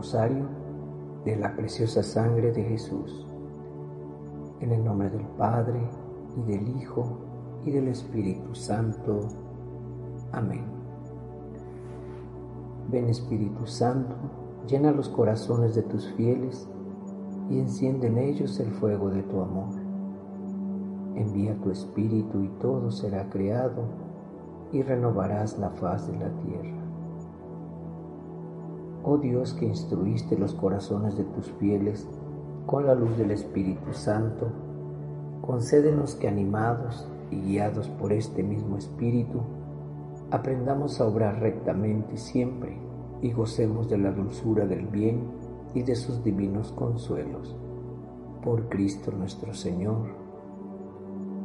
Rosario de la preciosa sangre de Jesús. En el nombre del Padre, y del Hijo, y del Espíritu Santo. Amén. Ven Espíritu Santo, llena los corazones de tus fieles y enciende en ellos el fuego de tu amor. Envía tu Espíritu y todo será creado y renovarás la faz de la tierra. Oh Dios que instruiste los corazones de tus fieles con la luz del Espíritu Santo, concédenos que animados y guiados por este mismo Espíritu, aprendamos a obrar rectamente siempre y gocemos de la dulzura del bien y de sus divinos consuelos. Por Cristo nuestro Señor.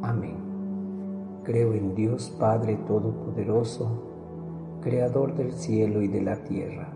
Amén. Creo en Dios Padre Todopoderoso, Creador del cielo y de la tierra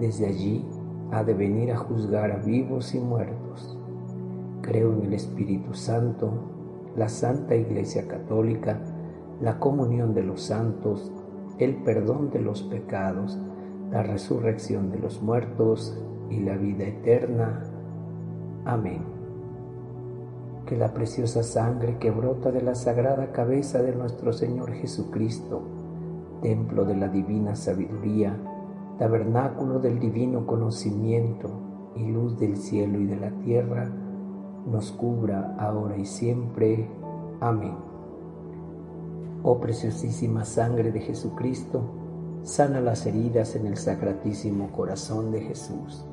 desde allí ha de venir a juzgar a vivos y muertos. Creo en el Espíritu Santo, la Santa Iglesia Católica, la comunión de los santos, el perdón de los pecados, la resurrección de los muertos y la vida eterna. Amén. Que la preciosa sangre que brota de la sagrada cabeza de nuestro Señor Jesucristo, templo de la divina sabiduría, tabernáculo del divino conocimiento y luz del cielo y de la tierra, nos cubra ahora y siempre. Amén. Oh preciosísima sangre de Jesucristo, sana las heridas en el sacratísimo corazón de Jesús.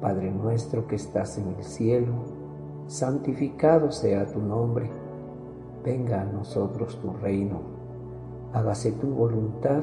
Padre nuestro que estás en el cielo, santificado sea tu nombre, venga a nosotros tu reino, hágase tu voluntad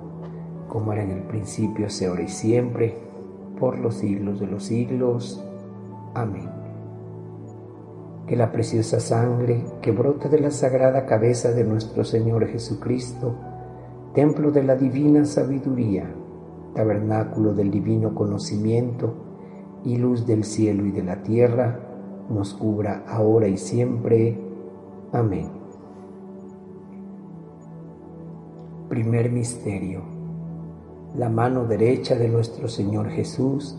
como era en el principio, se ahora y siempre, por los siglos de los siglos. Amén. Que la preciosa sangre que brota de la sagrada cabeza de nuestro Señor Jesucristo, templo de la divina sabiduría, tabernáculo del divino conocimiento y luz del cielo y de la tierra, nos cubra ahora y siempre. Amén. Primer Misterio la mano derecha de nuestro Señor Jesús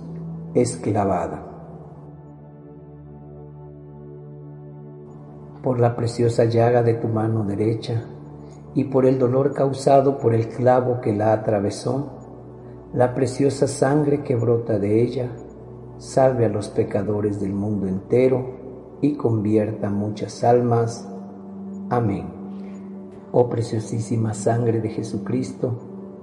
es clavada. Por la preciosa llaga de tu mano derecha y por el dolor causado por el clavo que la atravesó, la preciosa sangre que brota de ella, salve a los pecadores del mundo entero y convierta muchas almas. Amén. Oh preciosísima sangre de Jesucristo,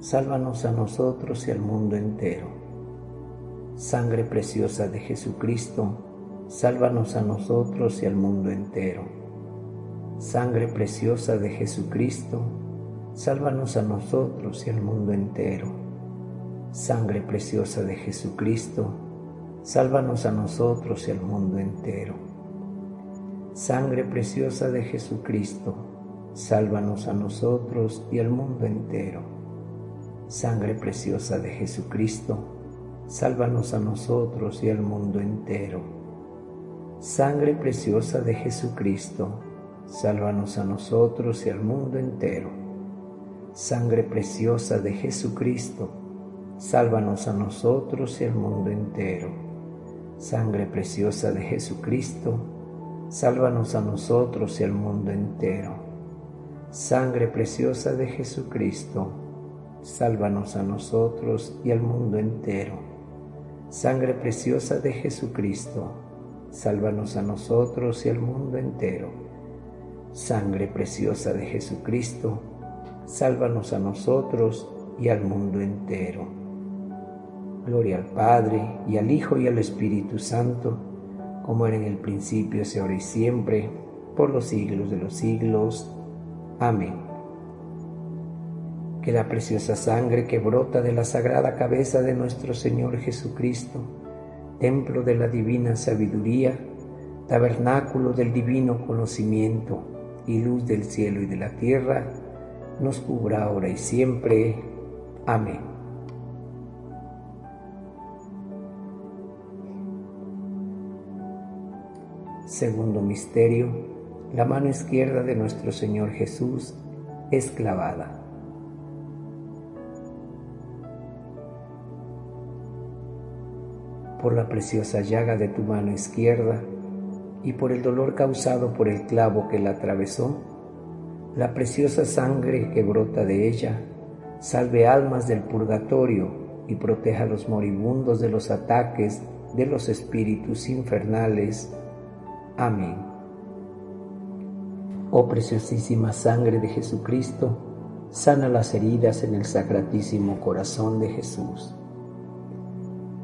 sálvanos a nosotros y al mundo entero. Sangre preciosa de Jesucristo, sálvanos a nosotros y al mundo entero. Sangre preciosa de Jesucristo, sálvanos a nosotros y al mundo entero. Sangre preciosa de Jesucristo, sálvanos a nosotros y al mundo entero. Sangre preciosa de Jesucristo, sálvanos a nosotros y al mundo entero Sangre preciosa de Jesucristo, sálvanos a nosotros y al mundo entero. Sangre preciosa de Jesucristo, sálvanos a nosotros y al mundo entero. Sangre preciosa de Jesucristo, sálvanos a nosotros y al mundo entero. Sangre preciosa de Jesucristo, sálvanos a nosotros y al mundo entero. Sangre preciosa de Jesucristo, sálvanos a nosotros y al mundo entero. Sangre preciosa de Jesucristo, sálvanos a nosotros y al mundo entero. Sangre preciosa de Jesucristo, sálvanos a nosotros y al mundo entero. Gloria al Padre y al Hijo y al Espíritu Santo, como era en el principio, se ahora y siempre, por los siglos de los siglos. Amén que la preciosa sangre que brota de la sagrada cabeza de nuestro Señor Jesucristo, templo de la divina sabiduría, tabernáculo del divino conocimiento y luz del cielo y de la tierra, nos cubra ahora y siempre. Amén. Segundo misterio, la mano izquierda de nuestro Señor Jesús es clavada. Por la preciosa llaga de tu mano izquierda y por el dolor causado por el clavo que la atravesó, la preciosa sangre que brota de ella, salve almas del purgatorio y proteja a los moribundos de los ataques de los espíritus infernales. Amén. Oh preciosísima sangre de Jesucristo, sana las heridas en el sacratísimo corazón de Jesús.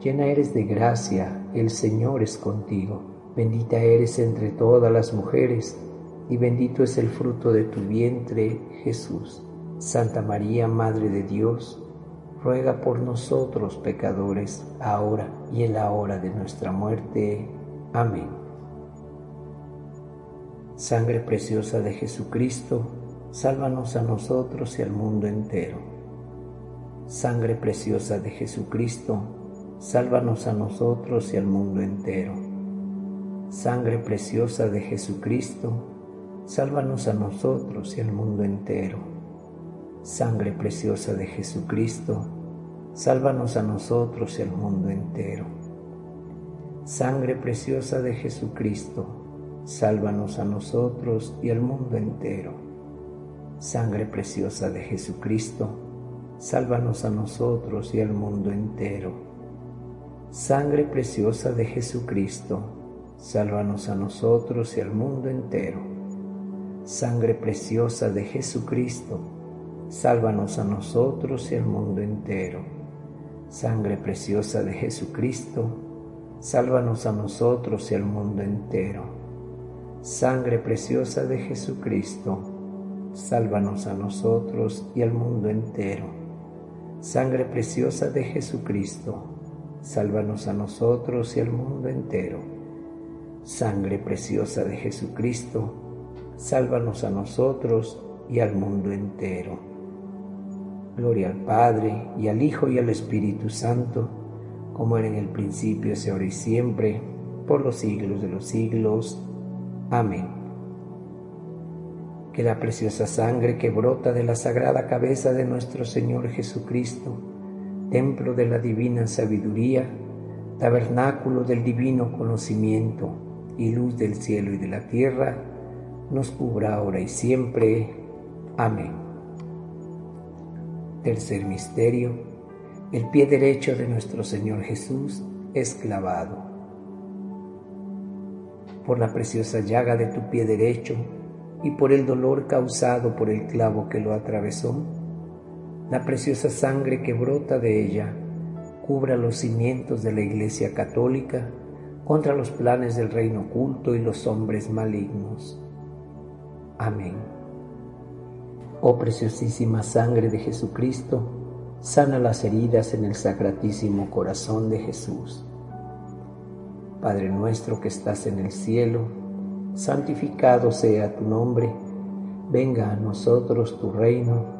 llena eres de gracia, el Señor es contigo. Bendita eres entre todas las mujeres, y bendito es el fruto de tu vientre, Jesús. Santa María, Madre de Dios, ruega por nosotros pecadores, ahora y en la hora de nuestra muerte. Amén. Sangre preciosa de Jesucristo, sálvanos a nosotros y al mundo entero. Sangre preciosa de Jesucristo, sálvanos a nosotros y al mundo entero. Sangre preciosa de Jesucristo, sálvanos a nosotros y al mundo entero. Sangre preciosa de Jesucristo, sálvanos a nosotros y al mundo entero. Sangre preciosa de Jesucristo, sálvanos a nosotros y al mundo entero. Sangre preciosa de Jesucristo, sálvanos a nosotros y al mundo entero. Sangre preciosa de Jesucristo, sálvanos a nosotros y al mundo entero. Sangre preciosa de Jesucristo, sálvanos a nosotros y al mundo entero. Sangre preciosa de Jesucristo, sálvanos a nosotros y al mundo entero. Sangre preciosa de Jesucristo, sálvanos a nosotros y al mundo entero. Sangre preciosa de Jesucristo, sálvanos a nosotros y al mundo entero. Sangre preciosa de Jesucristo, sálvanos a nosotros y al mundo entero. Gloria al Padre, y al Hijo, y al Espíritu Santo, como era en el principio, es ahora y siempre, por los siglos de los siglos. Amén. Que la preciosa sangre que brota de la sagrada cabeza de nuestro Señor Jesucristo, templo de la divina sabiduría, tabernáculo del divino conocimiento y luz del cielo y de la tierra, nos cubra ahora y siempre. Amén. Tercer misterio, el pie derecho de nuestro Señor Jesús es clavado. Por la preciosa llaga de tu pie derecho y por el dolor causado por el clavo que lo atravesó, la preciosa sangre que brota de ella cubra los cimientos de la Iglesia Católica contra los planes del reino oculto y los hombres malignos. Amén. Oh preciosísima sangre de Jesucristo, sana las heridas en el sacratísimo corazón de Jesús. Padre nuestro que estás en el cielo, santificado sea tu nombre, venga a nosotros tu reino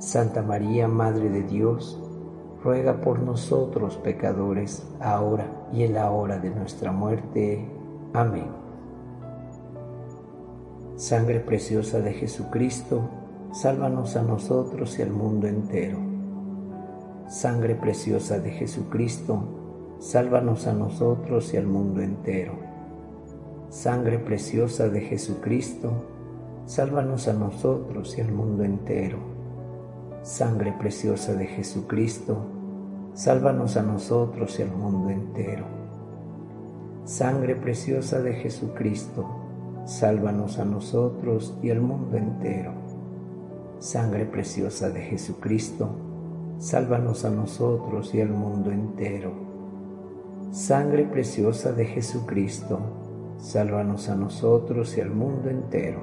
Santa María, Madre de Dios, ruega por nosotros pecadores, ahora y en la hora de nuestra muerte. Amén. Sangre preciosa de Jesucristo, sálvanos a nosotros y al mundo entero. Sangre preciosa de Jesucristo, sálvanos a nosotros y al mundo entero. Sangre preciosa de Jesucristo, sálvanos a nosotros y al mundo entero Sangre preciosa de Jesucristo, sálvanos a nosotros y al mundo entero. Sangre preciosa de Jesucristo, sálvanos a nosotros y al mundo entero. Sangre preciosa de Jesucristo, sálvanos a nosotros y al mundo entero. Sangre preciosa de Jesucristo, sálvanos a nosotros y al mundo entero.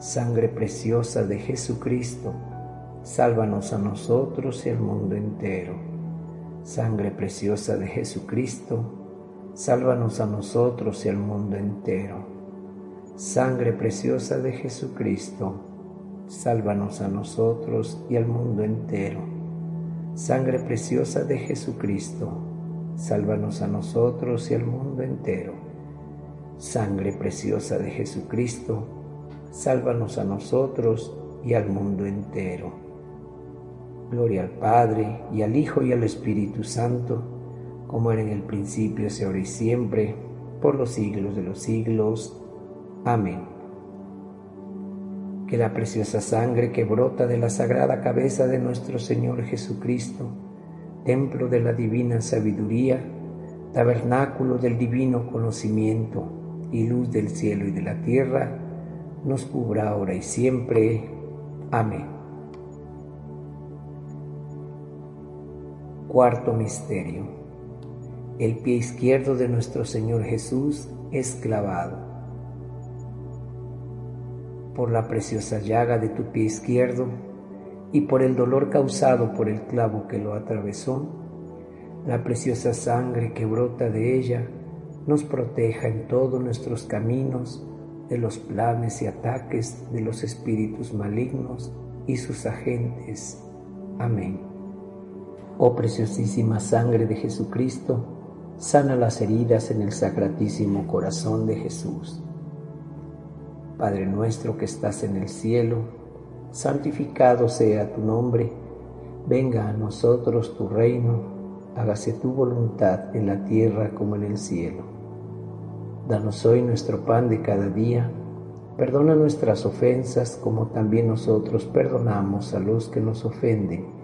Sangre preciosa de Jesucristo, sálvanos a nosotros y al mundo entero. Sangre preciosa de Jesucristo, sálvanos a nosotros y al mundo entero. Sangre preciosa de Jesucristo, sálvanos a nosotros y al mundo entero. Sangre preciosa de Jesucristo, sálvanos a nosotros y al mundo entero. Sangre preciosa de Jesucristo, sálvanos a nosotros y al mundo entero. Gloria al Padre, y al Hijo, y al Espíritu Santo, como era en el principio, ahora y siempre, por los siglos de los siglos. Amén. Que la preciosa sangre que brota de la sagrada cabeza de nuestro Señor Jesucristo, templo de la divina sabiduría, tabernáculo del divino conocimiento y luz del cielo y de la tierra, nos cubra ahora y siempre. Amén. Cuarto misterio. El pie izquierdo de nuestro Señor Jesús es clavado. Por la preciosa llaga de tu pie izquierdo y por el dolor causado por el clavo que lo atravesó, la preciosa sangre que brota de ella nos proteja en todos nuestros caminos de los planes y ataques de los espíritus malignos y sus agentes. Amén. Oh preciosísima sangre de Jesucristo, sana las heridas en el sacratísimo corazón de Jesús. Padre nuestro que estás en el cielo, santificado sea tu nombre, venga a nosotros tu reino, hágase tu voluntad en la tierra como en el cielo. Danos hoy nuestro pan de cada día, perdona nuestras ofensas como también nosotros perdonamos a los que nos ofenden.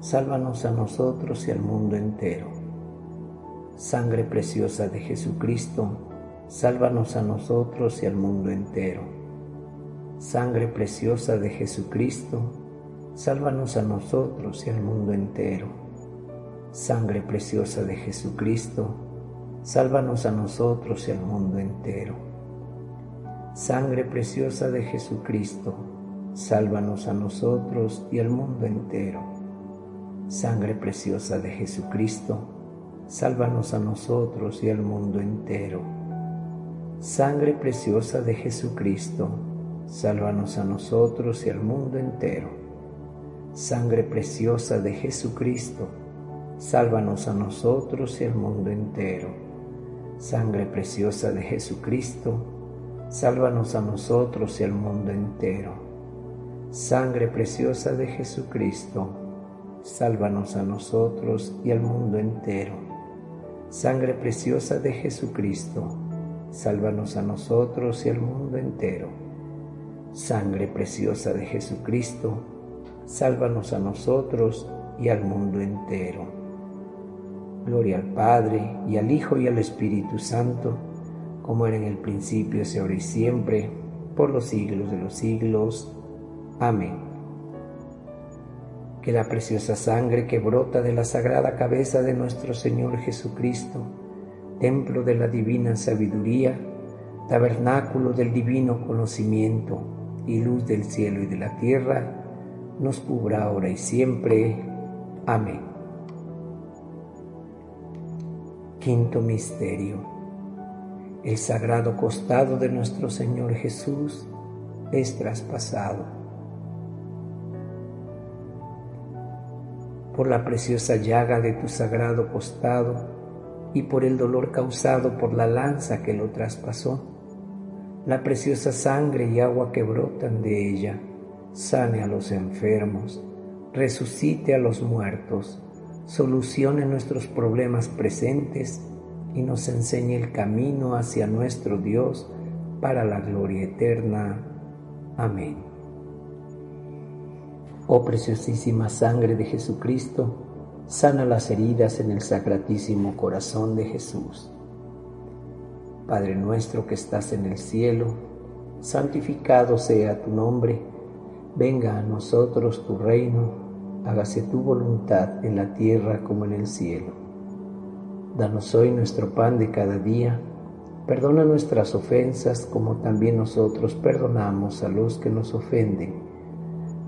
sálvanos a nosotros y al mundo entero. Sangre preciosa de Jesucristo, sálvanos a nosotros y al mundo entero. Sangre preciosa de Jesucristo, sálvanos a nosotros y al mundo entero. Sangre preciosa de Jesucristo, sálvanos a nosotros y al mundo entero. Sangre preciosa de Jesucristo, sálvanos a nosotros y al mundo entero. Sangre preciosa de Jesucristo, sálvanos a nosotros y al mundo entero. Sangre preciosa de Jesucristo, sálvanos a nosotros y al mundo entero. Sangre preciosa de Jesucristo, sálvanos a nosotros y al mundo entero. Sangre preciosa de Jesucristo, sálvanos a nosotros y al mundo entero. Sangre preciosa de Jesucristo, sálvanos a nosotros y al mundo entero Sangre preciosa de Jesucristo, sálvanos a nosotros y al mundo entero. Sangre preciosa de Jesucristo, sálvanos a nosotros y al mundo entero. Gloria al Padre y al Hijo y al Espíritu Santo, como era en el principio, es ahora y siempre, por los siglos de los siglos. Amén que la preciosa sangre que brota de la sagrada cabeza de nuestro Señor Jesucristo, templo de la divina sabiduría, tabernáculo del divino conocimiento y luz del cielo y de la tierra, nos cubra ahora y siempre. Amén. Quinto Misterio. El sagrado costado de nuestro Señor Jesús es traspasado por la preciosa llaga de tu sagrado costado y por el dolor causado por la lanza que lo traspasó, la preciosa sangre y agua que brotan de ella, sane a los enfermos, resucite a los muertos, solucione nuestros problemas presentes y nos enseñe el camino hacia nuestro Dios para la gloria eterna. Amén. Oh preciosísima sangre de Jesucristo, sana las heridas en el sacratísimo corazón de Jesús. Padre nuestro que estás en el cielo, santificado sea tu nombre, venga a nosotros tu reino, hágase tu voluntad en la tierra como en el cielo. Danos hoy nuestro pan de cada día, perdona nuestras ofensas como también nosotros perdonamos a los que nos ofenden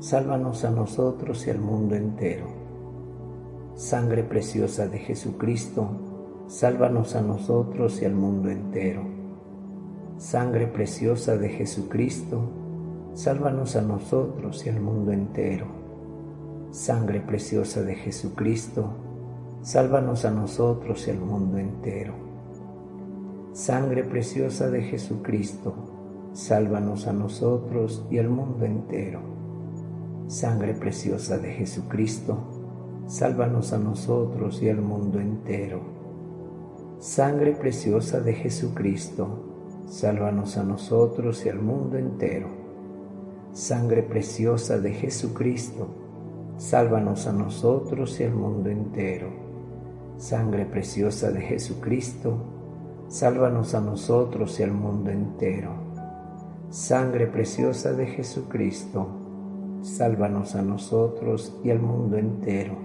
sálvanos a nosotros y al mundo entero. Sangre preciosa de Jesucristo, sálvanos a nosotros y al mundo entero. Sangre preciosa de Jesucristo, sálvanos a nosotros y al mundo entero. Sangre preciosa de Jesucristo, sálvanos a nosotros y al mundo entero. Sangre preciosa de Jesucristo, sálvanos a nosotros y al mundo entero Sangre preciosa de Jesucristo, sálvanos a nosotros y al mundo entero. Sangre preciosa de Jesucristo, sálvanos a nosotros y al mundo entero. Sangre preciosa de Jesucristo, sálvanos a nosotros y al mundo entero. Sangre preciosa de Jesucristo, sálvanos a nosotros y al mundo entero. Sangre preciosa de Jesucristo, sálvanos a nosotros y al mundo entero.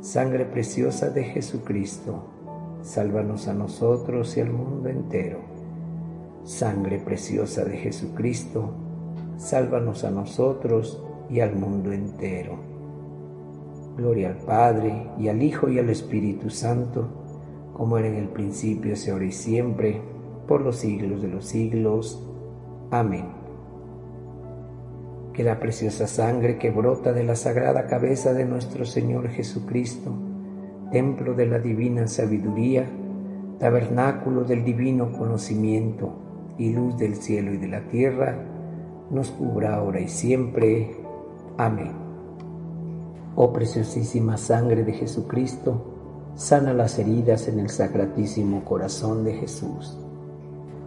Sangre preciosa de Jesucristo, sálvanos a nosotros y al mundo entero. Sangre preciosa de Jesucristo, sálvanos a nosotros y al mundo entero. Gloria al Padre, y al Hijo, y al Espíritu Santo, como era en el principio, se ahora y siempre, por los siglos de los siglos. Amén. Que la preciosa sangre que brota de la sagrada cabeza de nuestro Señor Jesucristo, templo de la divina sabiduría, tabernáculo del divino conocimiento y luz del cielo y de la tierra, nos cubra ahora y siempre. Amén. Oh preciosísima sangre de Jesucristo, sana las heridas en el sacratísimo corazón de Jesús.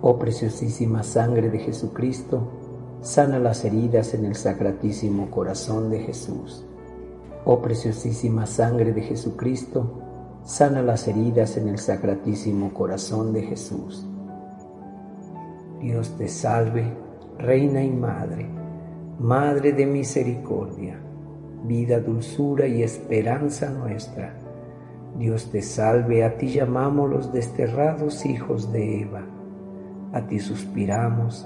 Oh preciosísima sangre de Jesucristo, sana las heridas en el sacratísimo corazón de Jesús. Oh preciosísima sangre de Jesucristo, sana las heridas en el sacratísimo corazón de Jesús. Dios te salve, Reina y Madre, Madre de misericordia, vida, dulzura y esperanza nuestra. Dios te salve, a ti llamamos los desterrados hijos de Eva, a ti suspiramos,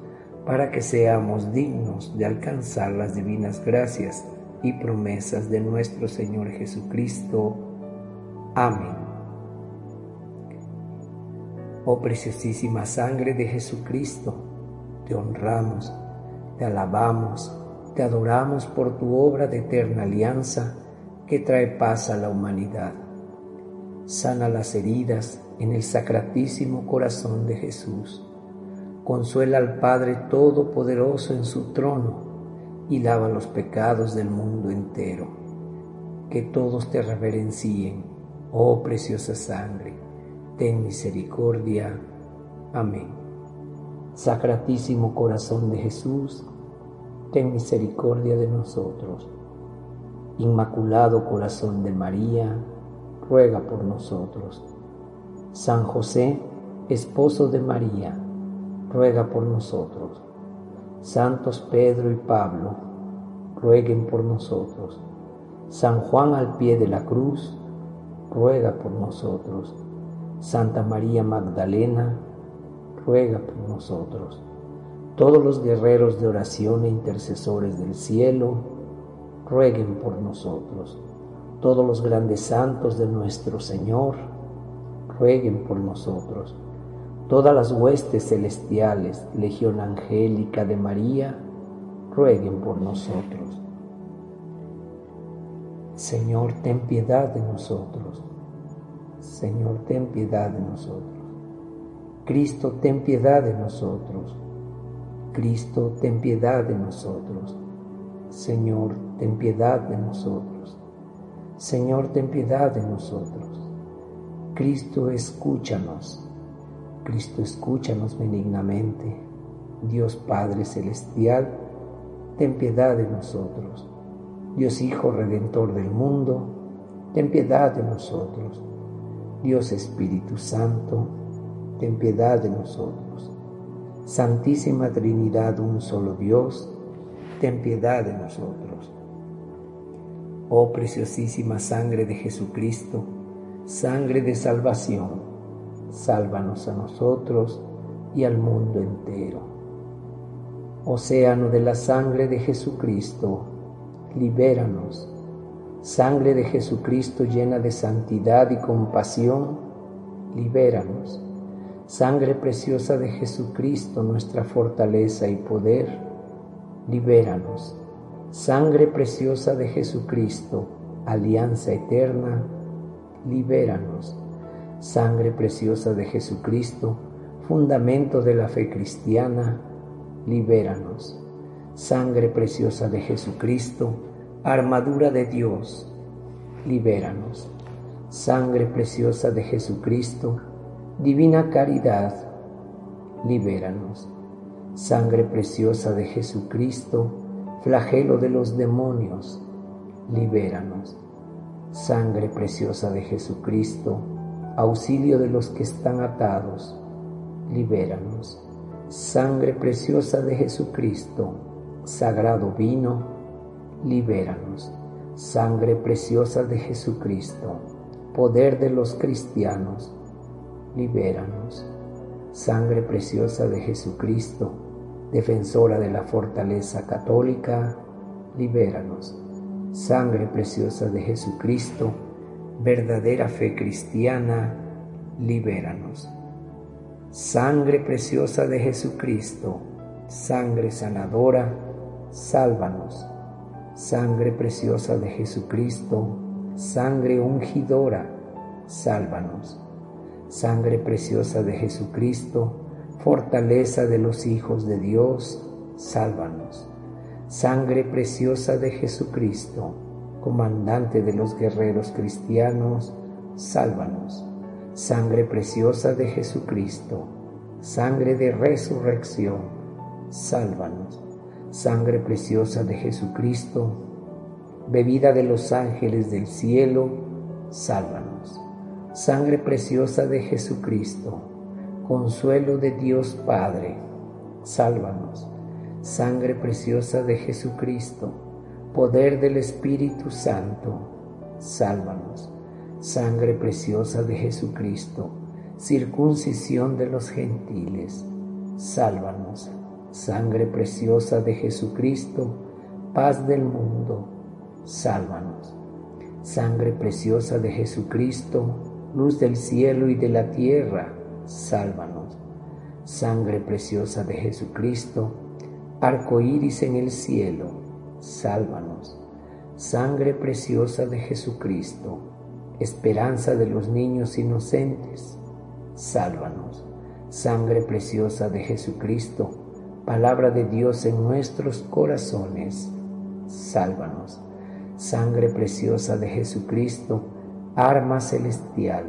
para que seamos dignos de alcanzar las divinas gracias y promesas de nuestro Señor Jesucristo. Amén. Oh preciosísima sangre de Jesucristo, te honramos, te alabamos, te adoramos por tu obra de eterna alianza que trae paz a la humanidad. Sana las heridas en el sacratísimo corazón de Jesús. Consuela al Padre Todopoderoso en su trono y lava los pecados del mundo entero. Que todos te reverencien Oh preciosa sangre, ten misericordia. Amén. Sacratísimo corazón de Jesús, ten misericordia de nosotros. Inmaculado corazón de María, ruega por nosotros. San José, esposo de María, ruega por nosotros. Santos Pedro y Pablo, rueguen por nosotros. San Juan al pie de la cruz, ruega por nosotros. Santa María Magdalena, ruega por nosotros. Todos los guerreros de oración e intercesores del cielo, rueguen por nosotros. Todos los grandes santos de nuestro Señor, rueguen por nosotros. Todas las huestes celestiales, Legión Angélica de María, rueguen por nosotros. Señor, ten piedad de nosotros. Señor, ten piedad de nosotros. Cristo, ten piedad de nosotros. Cristo, ten piedad de nosotros. Señor, ten piedad de nosotros. Señor, ten piedad de nosotros. Cristo, escúchanos. Cristo, escúchanos benignamente. Dios Padre Celestial, ten piedad de nosotros. Dios Hijo Redentor del mundo, ten piedad de nosotros. Dios Espíritu Santo, ten piedad de nosotros. Santísima Trinidad, un solo Dios, ten piedad de nosotros. Oh preciosísima sangre de Jesucristo, sangre de salvación, sálvanos a nosotros y al mundo entero. Océano de la sangre de Jesucristo, libéranos. Sangre de Jesucristo llena de santidad y compasión, libéranos. Sangre preciosa de Jesucristo, nuestra fortaleza y poder, libéranos. Sangre preciosa de Jesucristo, alianza eterna, libéranos. Sangre preciosa de Jesucristo, fundamento de la fe cristiana, libéranos. Sangre preciosa de Jesucristo, armadura de Dios, libéranos. Sangre preciosa de Jesucristo, divina caridad, libéranos. Sangre preciosa de Jesucristo, flagelo de los demonios, libéranos. Sangre preciosa de Jesucristo, auxilio de los que están atados, libéranos. Sangre preciosa de Jesucristo, sagrado vino, libéranos. Sangre preciosa de Jesucristo, poder de los cristianos, libéranos. Sangre preciosa de Jesucristo, defensora de la fortaleza católica, libéranos. Sangre preciosa de Jesucristo, verdadera fe cristiana, libéranos. Sangre preciosa de Jesucristo, sangre sanadora, sálvanos. Sangre preciosa de Jesucristo, sangre ungidora, sálvanos. Sangre preciosa de Jesucristo, fortaleza de los hijos de Dios, sálvanos. Sangre preciosa de Jesucristo, comandante de los guerreros cristianos, sálvanos. Sangre preciosa de Jesucristo, sangre de resurrección, sálvanos. Sangre preciosa de Jesucristo, bebida de los ángeles del cielo, sálvanos. Sangre preciosa de Jesucristo, consuelo de Dios Padre, sálvanos. Sangre preciosa de Jesucristo, poder del Espíritu Santo, sálvanos. Sangre preciosa de Jesucristo, circuncisión de los gentiles, sálvanos. Sangre preciosa de Jesucristo, paz del mundo, sálvanos. Sangre preciosa de Jesucristo, luz del cielo y de la tierra, sálvanos. Sangre preciosa de Jesucristo, arco iris en el cielo, sálvanos. Sangre preciosa de Jesucristo, esperanza de los niños inocentes, sálvanos. Sangre preciosa de Jesucristo, palabra de Dios en nuestros corazones, sálvanos. Sangre preciosa de Jesucristo, arma celestial,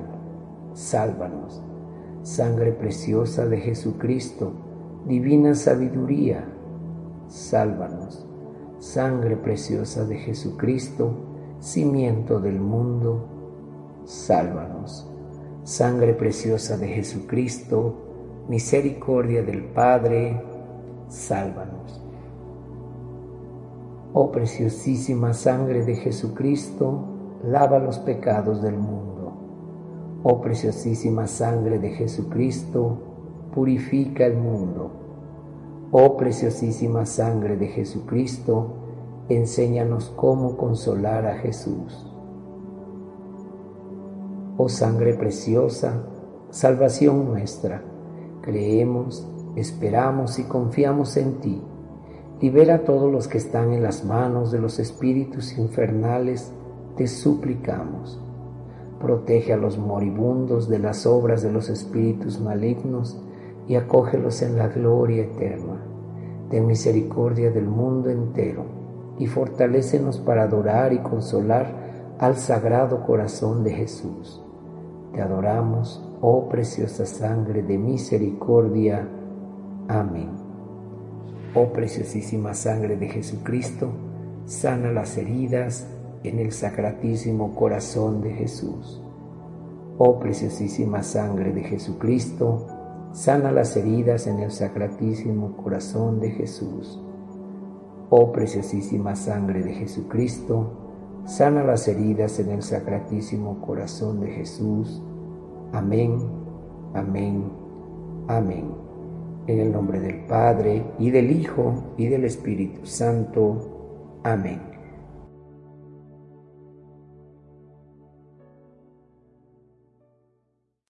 sálvanos sangre preciosa de Jesucristo, divina sabiduría, sálvanos. Sangre preciosa de Jesucristo, cimiento del mundo, sálvanos. Sangre preciosa de Jesucristo, misericordia del Padre, sálvanos. Oh preciosísima sangre de Jesucristo, lava los pecados del mundo. Oh preciosísima sangre de Jesucristo, purifica el mundo. Oh preciosísima sangre de Jesucristo, enséñanos cómo consolar a Jesús. Oh sangre preciosa, salvación nuestra, creemos, esperamos y confiamos en ti. Libera a todos los que están en las manos de los espíritus infernales, te suplicamos protege a los moribundos de las obras de los espíritus malignos y acógelos en la gloria eterna. Ten misericordia del mundo entero y fortalécenos para adorar y consolar al sagrado corazón de Jesús. Te adoramos, oh preciosa sangre de misericordia. Amén. Oh preciosísima sangre de Jesucristo, sana las heridas, en el sacratísimo corazón de Jesús. Oh preciosísima sangre de Jesucristo, sana las heridas en el sacratísimo corazón de Jesús. Oh preciosísima sangre de Jesucristo, sana las heridas en el sacratísimo corazón de Jesús. Amén, amén, amén. En el nombre del Padre, y del Hijo, y del Espíritu Santo. Amén.